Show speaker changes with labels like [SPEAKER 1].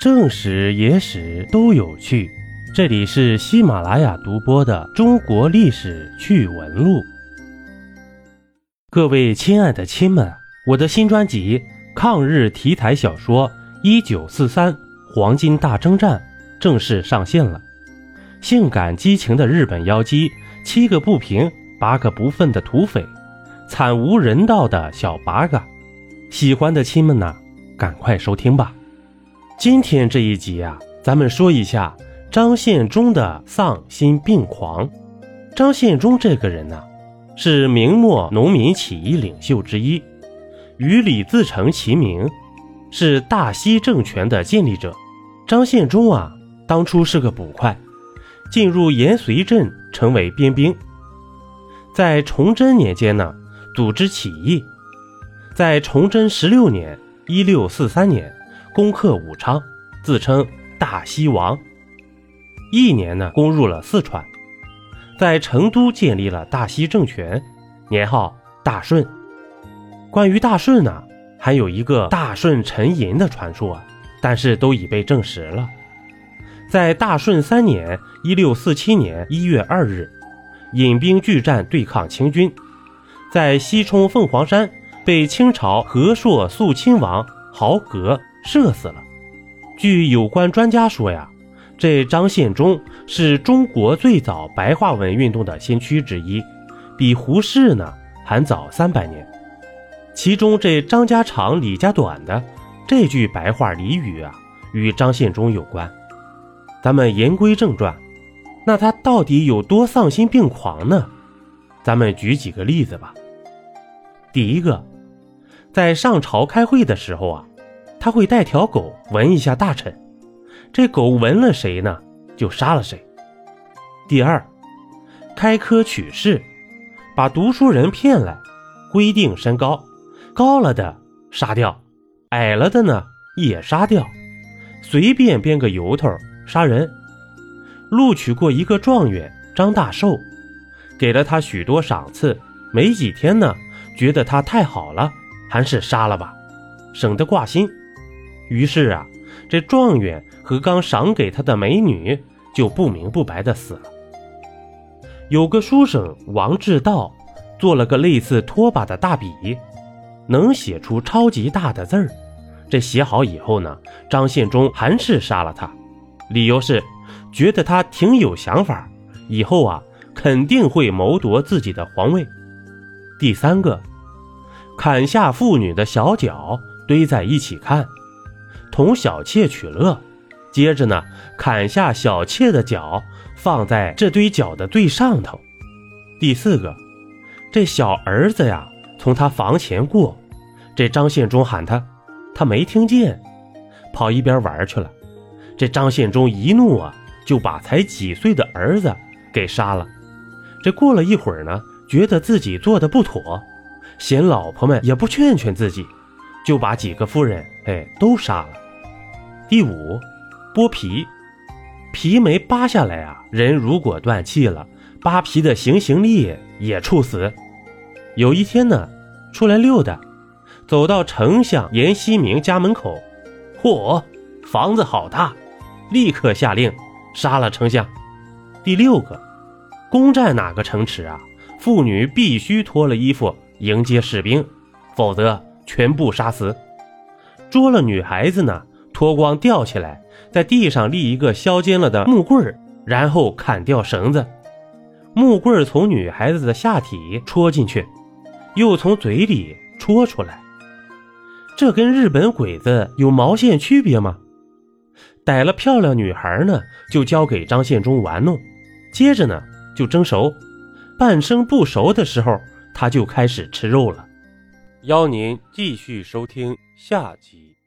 [SPEAKER 1] 正史、野史都有趣，这里是喜马拉雅独播的《中国历史趣闻录》。各位亲爱的亲们，我的新专辑《抗日题材小说一九四三黄金大征战》正式上线了。性感激情的日本妖姬，七个不平，八个不忿的土匪，惨无人道的小八嘎，喜欢的亲们呐，赶快收听吧。今天这一集啊，咱们说一下张献忠的丧心病狂。张献忠这个人呢，是明末农民起义领袖之一，与李自成齐名，是大西政权的建立者。张献忠啊，当初是个捕快，进入延绥镇成为边兵，在崇祯年间呢，组织起义，在崇祯十六年（一六四三年）。攻克武昌，自称大西王。一年呢，攻入了四川，在成都建立了大西政权，年号大顺。关于大顺呢，还有一个大顺沉银的传说，但是都已被证实了。在大顺三年（一六四七年一月二日），引兵拒战对抗清军，在西冲凤凰山被清朝和硕肃亲王豪格。射死了。据有关专家说呀，这张献忠是中国最早白话文运动的先驱之一，比胡适呢还早三百年。其中这张家长李家短的这句白话俚语啊，与张献忠有关。咱们言归正传，那他到底有多丧心病狂呢？咱们举几个例子吧。第一个，在上朝开会的时候啊。他会带条狗闻一下大臣，这狗闻了谁呢，就杀了谁。第二，开科取士，把读书人骗来，规定身高，高了的杀掉，矮了的呢也杀掉，随便编个由头杀人。录取过一个状元张大寿，给了他许多赏赐，没几天呢，觉得他太好了，还是杀了吧，省得挂心。于是啊，这状元和刚赏给他的美女就不明不白的死了。有个书生王志道，做了个类似拖把的大笔，能写出超级大的字儿。这写好以后呢，张献忠还是杀了他，理由是觉得他挺有想法，以后啊肯定会谋夺自己的皇位。第三个，砍下妇女的小脚堆在一起看。同小妾取乐，接着呢，砍下小妾的脚，放在这堆脚的最上头。第四个，这小儿子呀，从他房前过，这张献忠喊他，他没听见，跑一边玩去了。这张献忠一怒啊，就把才几岁的儿子给杀了。这过了一会儿呢，觉得自己做的不妥，嫌老婆们也不劝劝自己，就把几个夫人哎都杀了。第五，剥皮，皮没扒下来啊，人如果断气了，扒皮的行刑力也处死。有一天呢，出来溜达，走到丞相严希明家门口，嚯，房子好大，立刻下令杀了丞相。第六个，攻占哪个城池啊，妇女必须脱了衣服迎接士兵，否则全部杀死。捉了女孩子呢？脱光吊起来，在地上立一个削尖了的木棍然后砍掉绳子，木棍从女孩子的下体戳进去，又从嘴里戳出来。这跟日本鬼子有毛线区别吗？逮了漂亮女孩呢，就交给张献忠玩弄，接着呢就蒸熟，半生不熟的时候，他就开始吃肉了。邀您继续收听下集。